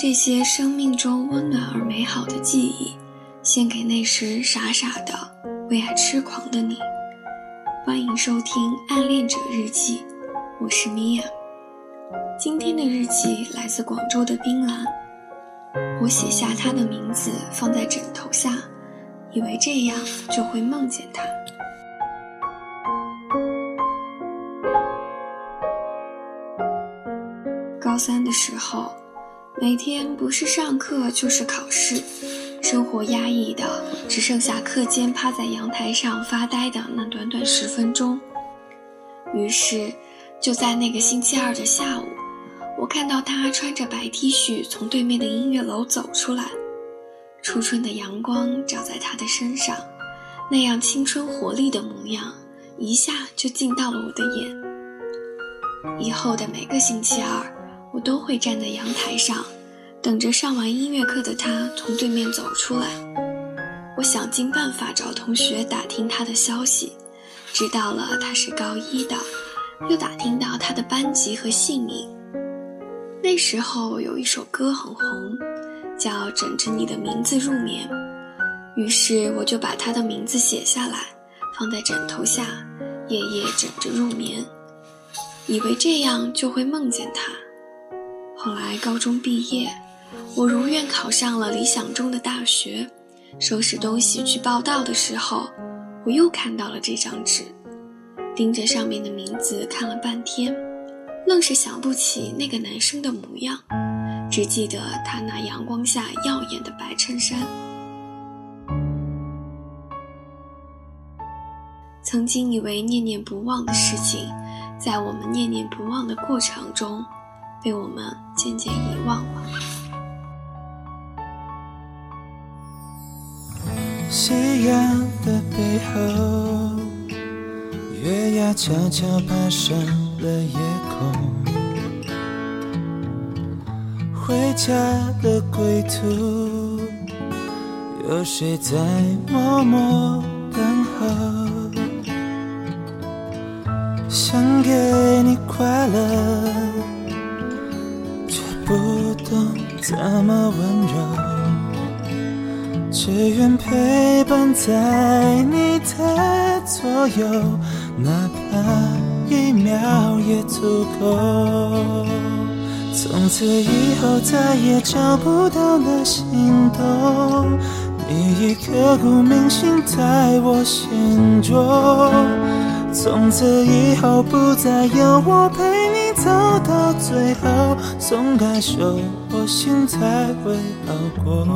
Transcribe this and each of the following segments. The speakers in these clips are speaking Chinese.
这些生命中温暖而美好的记忆，献给那时傻傻的为爱痴狂的你。欢迎收听《暗恋者日记》，我是米娅。今天的日记来自广州的冰兰。我写下他的名字放在枕头下，以为这样就会梦见他。高三的时候。每天不是上课就是考试，生活压抑的只剩下课间趴在阳台上发呆的那短短十分钟。于是，就在那个星期二的下午，我看到他穿着白 T 恤从对面的音乐楼走出来，初春的阳光照在他的身上，那样青春活力的模样一下就进到了我的眼。以后的每个星期二。我都会站在阳台上，等着上完音乐课的他从对面走出来。我想尽办法找同学打听他的消息，知道了他是高一的，又打听到他的班级和姓名。那时候有一首歌很红，叫《枕着你的名字入眠》，于是我就把他的名字写下来，放在枕头下，夜夜枕着入眠，以为这样就会梦见他。后来高中毕业，我如愿考上了理想中的大学。收拾东西去报到的时候，我又看到了这张纸，盯着上面的名字看了半天，愣是想不起那个男生的模样，只记得他那阳光下耀眼的白衬衫。曾经以为念念不忘的事情，在我们念念不忘的过程中。被我们渐渐遗忘了。夕阳的背后，月牙悄悄爬上了夜空。回家的归途，有谁在默默等候？想给你快乐。不懂怎么温柔，只愿陪伴在你的左右，哪怕一秒也足够。从此以后再也找不到那心动，你已刻骨铭心在我心中。从此以后不再有我陪你走到最后，松开手，我心才会好过。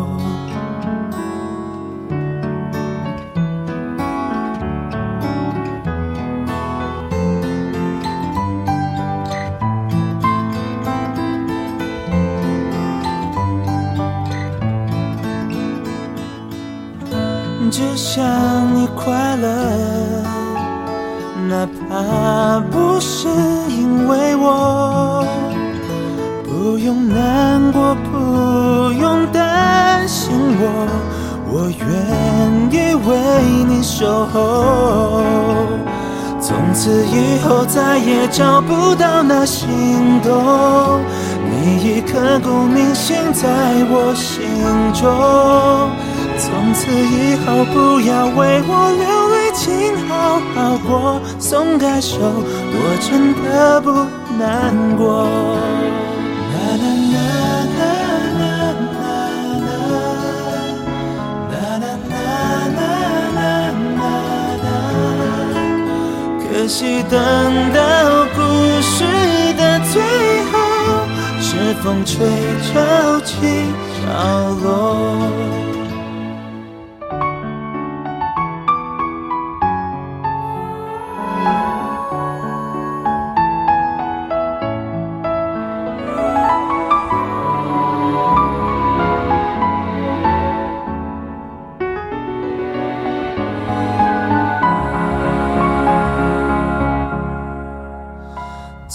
只想你快乐。哪怕不是因为我，不用难过，不用担心我，我愿意为你守候。从此以后再也找不到那心动，你已刻骨铭心在我心中。从此以后，不要为我流泪，请好好过。松开手，我真的不难过。可惜，等到故事的最后，是风吹潮起潮落。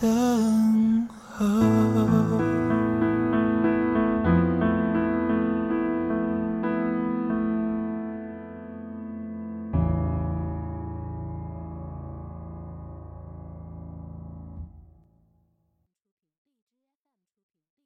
等